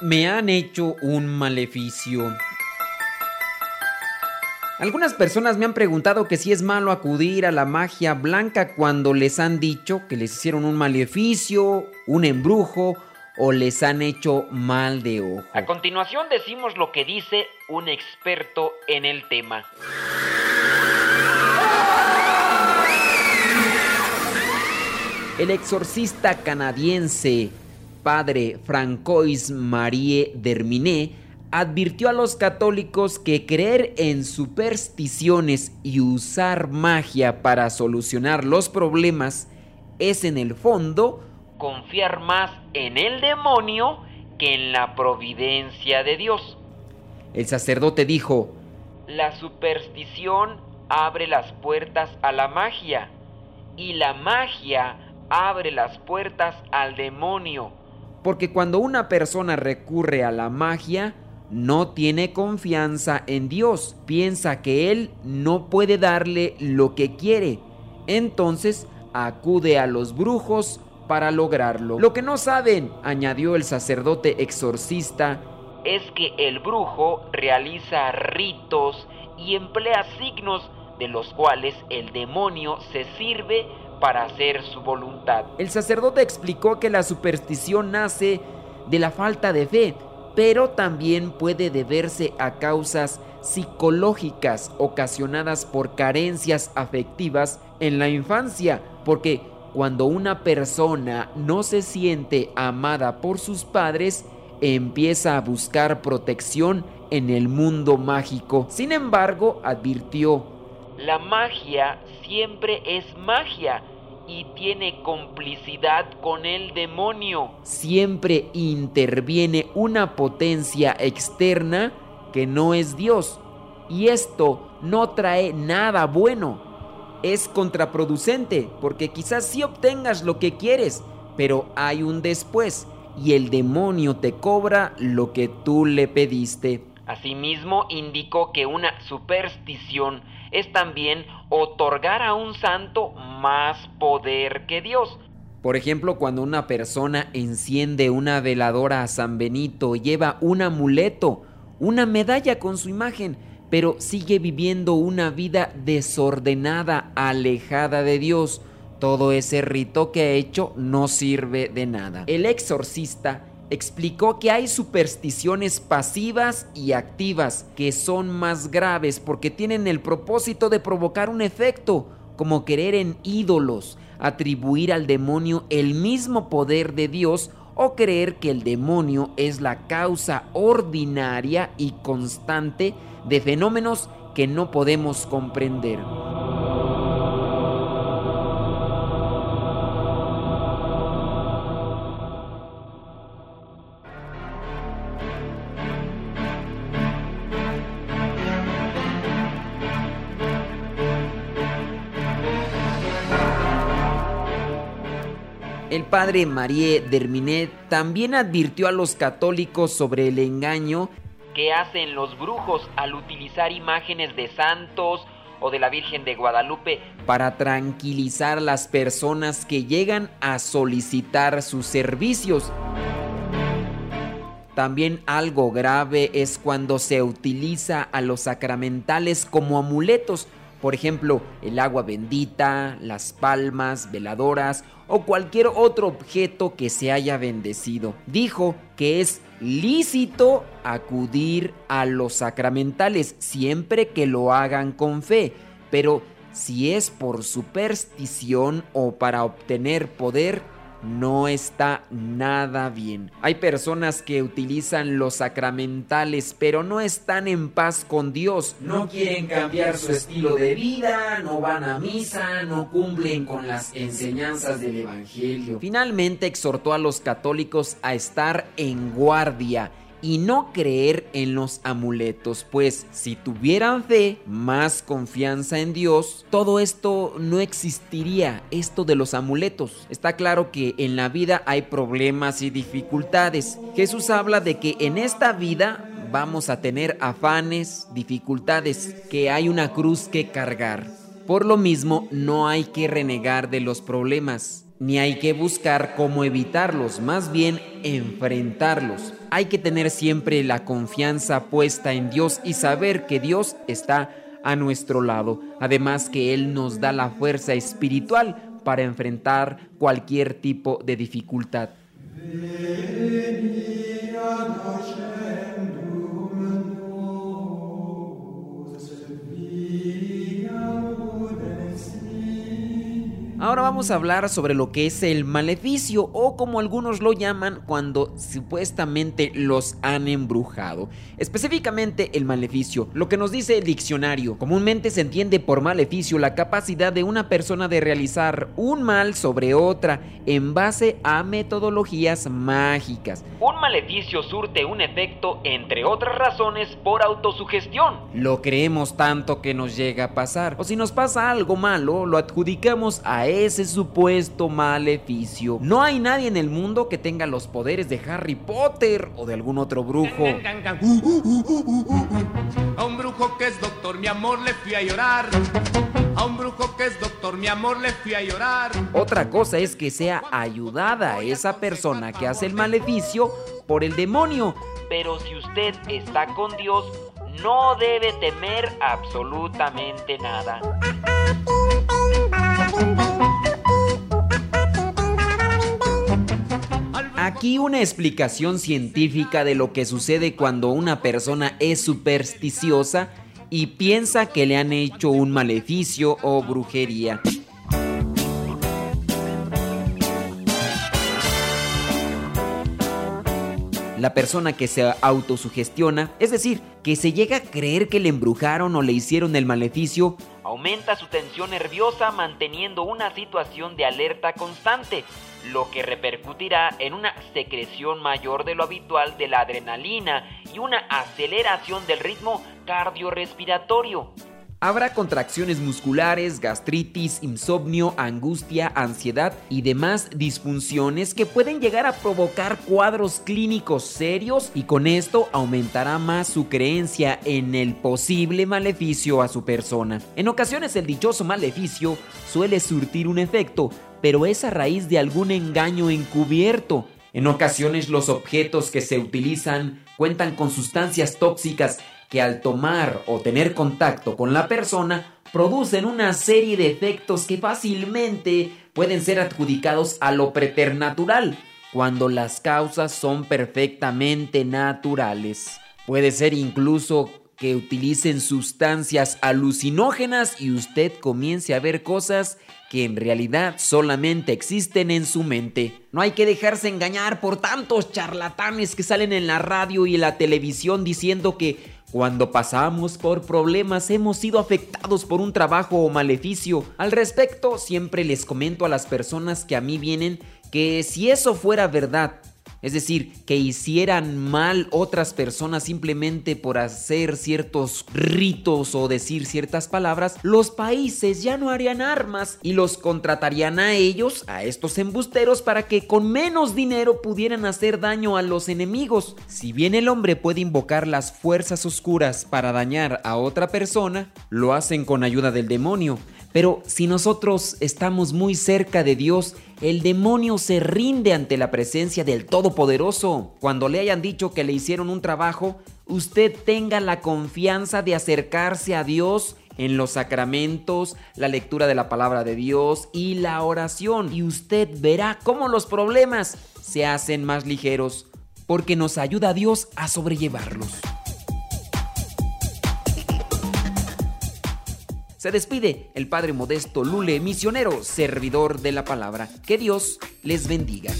Me han hecho un maleficio. Algunas personas me han preguntado que si es malo acudir a la magia blanca cuando les han dicho que les hicieron un maleficio, un embrujo o les han hecho mal de ojo. A continuación decimos lo que dice un experto en el tema. El exorcista canadiense padre Francois Marie Derminé advirtió a los católicos que creer en supersticiones y usar magia para solucionar los problemas es en el fondo confiar más en el demonio que en la providencia de Dios. El sacerdote dijo, la superstición abre las puertas a la magia y la magia abre las puertas al demonio. Porque cuando una persona recurre a la magia, no tiene confianza en Dios, piensa que Él no puede darle lo que quiere. Entonces acude a los brujos para lograrlo. Lo que no saben, añadió el sacerdote exorcista, es que el brujo realiza ritos y emplea signos de los cuales el demonio se sirve para hacer su voluntad. El sacerdote explicó que la superstición nace de la falta de fe, pero también puede deberse a causas psicológicas ocasionadas por carencias afectivas en la infancia, porque cuando una persona no se siente amada por sus padres, empieza a buscar protección en el mundo mágico. Sin embargo, advirtió, la magia siempre es magia y tiene complicidad con el demonio. Siempre interviene una potencia externa que no es Dios. Y esto no trae nada bueno es contraproducente porque quizás sí obtengas lo que quieres, pero hay un después y el demonio te cobra lo que tú le pediste. Asimismo, indicó que una superstición es también otorgar a un santo más poder que Dios. Por ejemplo, cuando una persona enciende una veladora a San Benito, lleva un amuleto, una medalla con su imagen, pero sigue viviendo una vida desordenada, alejada de Dios. Todo ese rito que ha hecho no sirve de nada. El exorcista explicó que hay supersticiones pasivas y activas que son más graves porque tienen el propósito de provocar un efecto, como querer en ídolos, atribuir al demonio el mismo poder de Dios o creer que el demonio es la causa ordinaria y constante de fenómenos que no podemos comprender. El padre Marie Derminet también advirtió a los católicos sobre el engaño ¿Qué hacen los brujos al utilizar imágenes de santos o de la Virgen de Guadalupe para tranquilizar las personas que llegan a solicitar sus servicios. También algo grave es cuando se utiliza a los sacramentales como amuletos, por ejemplo, el agua bendita, las palmas, veladoras o cualquier otro objeto que se haya bendecido. Dijo que es lícito acudir a los sacramentales siempre que lo hagan con fe, pero si es por superstición o para obtener poder, no está nada bien. Hay personas que utilizan los sacramentales pero no están en paz con Dios. No quieren cambiar su estilo de vida, no van a misa, no cumplen con las enseñanzas del Evangelio. Finalmente exhortó a los católicos a estar en guardia y no creer en los amuletos, pues si tuvieran fe, más confianza en Dios, todo esto no existiría, esto de los amuletos. Está claro que en la vida hay problemas y dificultades. Jesús habla de que en esta vida vamos a tener afanes, dificultades, que hay una cruz que cargar. Por lo mismo, no hay que renegar de los problemas ni hay que buscar cómo evitarlos, más bien enfrentarlos. Hay que tener siempre la confianza puesta en Dios y saber que Dios está a nuestro lado, además que Él nos da la fuerza espiritual para enfrentar cualquier tipo de dificultad. Vamos a hablar sobre lo que es el maleficio o como algunos lo llaman cuando supuestamente los han embrujado. Específicamente el maleficio, lo que nos dice el diccionario. Comúnmente se entiende por maleficio la capacidad de una persona de realizar un mal sobre otra en base a metodologías mágicas. Un maleficio surte un efecto, entre otras razones, por autosugestión. Lo creemos tanto que nos llega a pasar. O si nos pasa algo malo, lo adjudicamos a ese supuesto maleficio. No hay nadie en el mundo que tenga los poderes de Harry Potter o de algún otro brujo. A un brujo que es doctor, mi amor, le fui a llorar. A un brujo que es doctor, mi amor, le fui a llorar. Otra cosa es que sea ayudada esa persona que hace el maleficio por el demonio. Pero si usted está con Dios, no debe temer absolutamente nada. Aquí una explicación científica de lo que sucede cuando una persona es supersticiosa y piensa que le han hecho un maleficio o brujería. La persona que se autosugestiona, es decir, que se llega a creer que le embrujaron o le hicieron el maleficio, aumenta su tensión nerviosa manteniendo una situación de alerta constante, lo que repercutirá en una secreción mayor de lo habitual de la adrenalina y una aceleración del ritmo cardiorrespiratorio. Habrá contracciones musculares, gastritis, insomnio, angustia, ansiedad y demás disfunciones que pueden llegar a provocar cuadros clínicos serios y con esto aumentará más su creencia en el posible maleficio a su persona. En ocasiones el dichoso maleficio suele surtir un efecto, pero es a raíz de algún engaño encubierto. En ocasiones los objetos que se utilizan cuentan con sustancias tóxicas que al tomar o tener contacto con la persona producen una serie de efectos que fácilmente pueden ser adjudicados a lo preternatural, cuando las causas son perfectamente naturales. Puede ser incluso que utilicen sustancias alucinógenas y usted comience a ver cosas que en realidad solamente existen en su mente. No hay que dejarse engañar por tantos charlatanes que salen en la radio y la televisión diciendo que cuando pasamos por problemas hemos sido afectados por un trabajo o maleficio. Al respecto, siempre les comento a las personas que a mí vienen que si eso fuera verdad, es decir, que hicieran mal otras personas simplemente por hacer ciertos ritos o decir ciertas palabras, los países ya no harían armas y los contratarían a ellos, a estos embusteros, para que con menos dinero pudieran hacer daño a los enemigos. Si bien el hombre puede invocar las fuerzas oscuras para dañar a otra persona, lo hacen con ayuda del demonio. Pero si nosotros estamos muy cerca de Dios, el demonio se rinde ante la presencia del Todopoderoso. Cuando le hayan dicho que le hicieron un trabajo, usted tenga la confianza de acercarse a Dios en los sacramentos, la lectura de la palabra de Dios y la oración. Y usted verá cómo los problemas se hacen más ligeros, porque nos ayuda Dios a sobrellevarlos. Se despide el Padre Modesto Lule, misionero, servidor de la palabra. Que Dios les bendiga.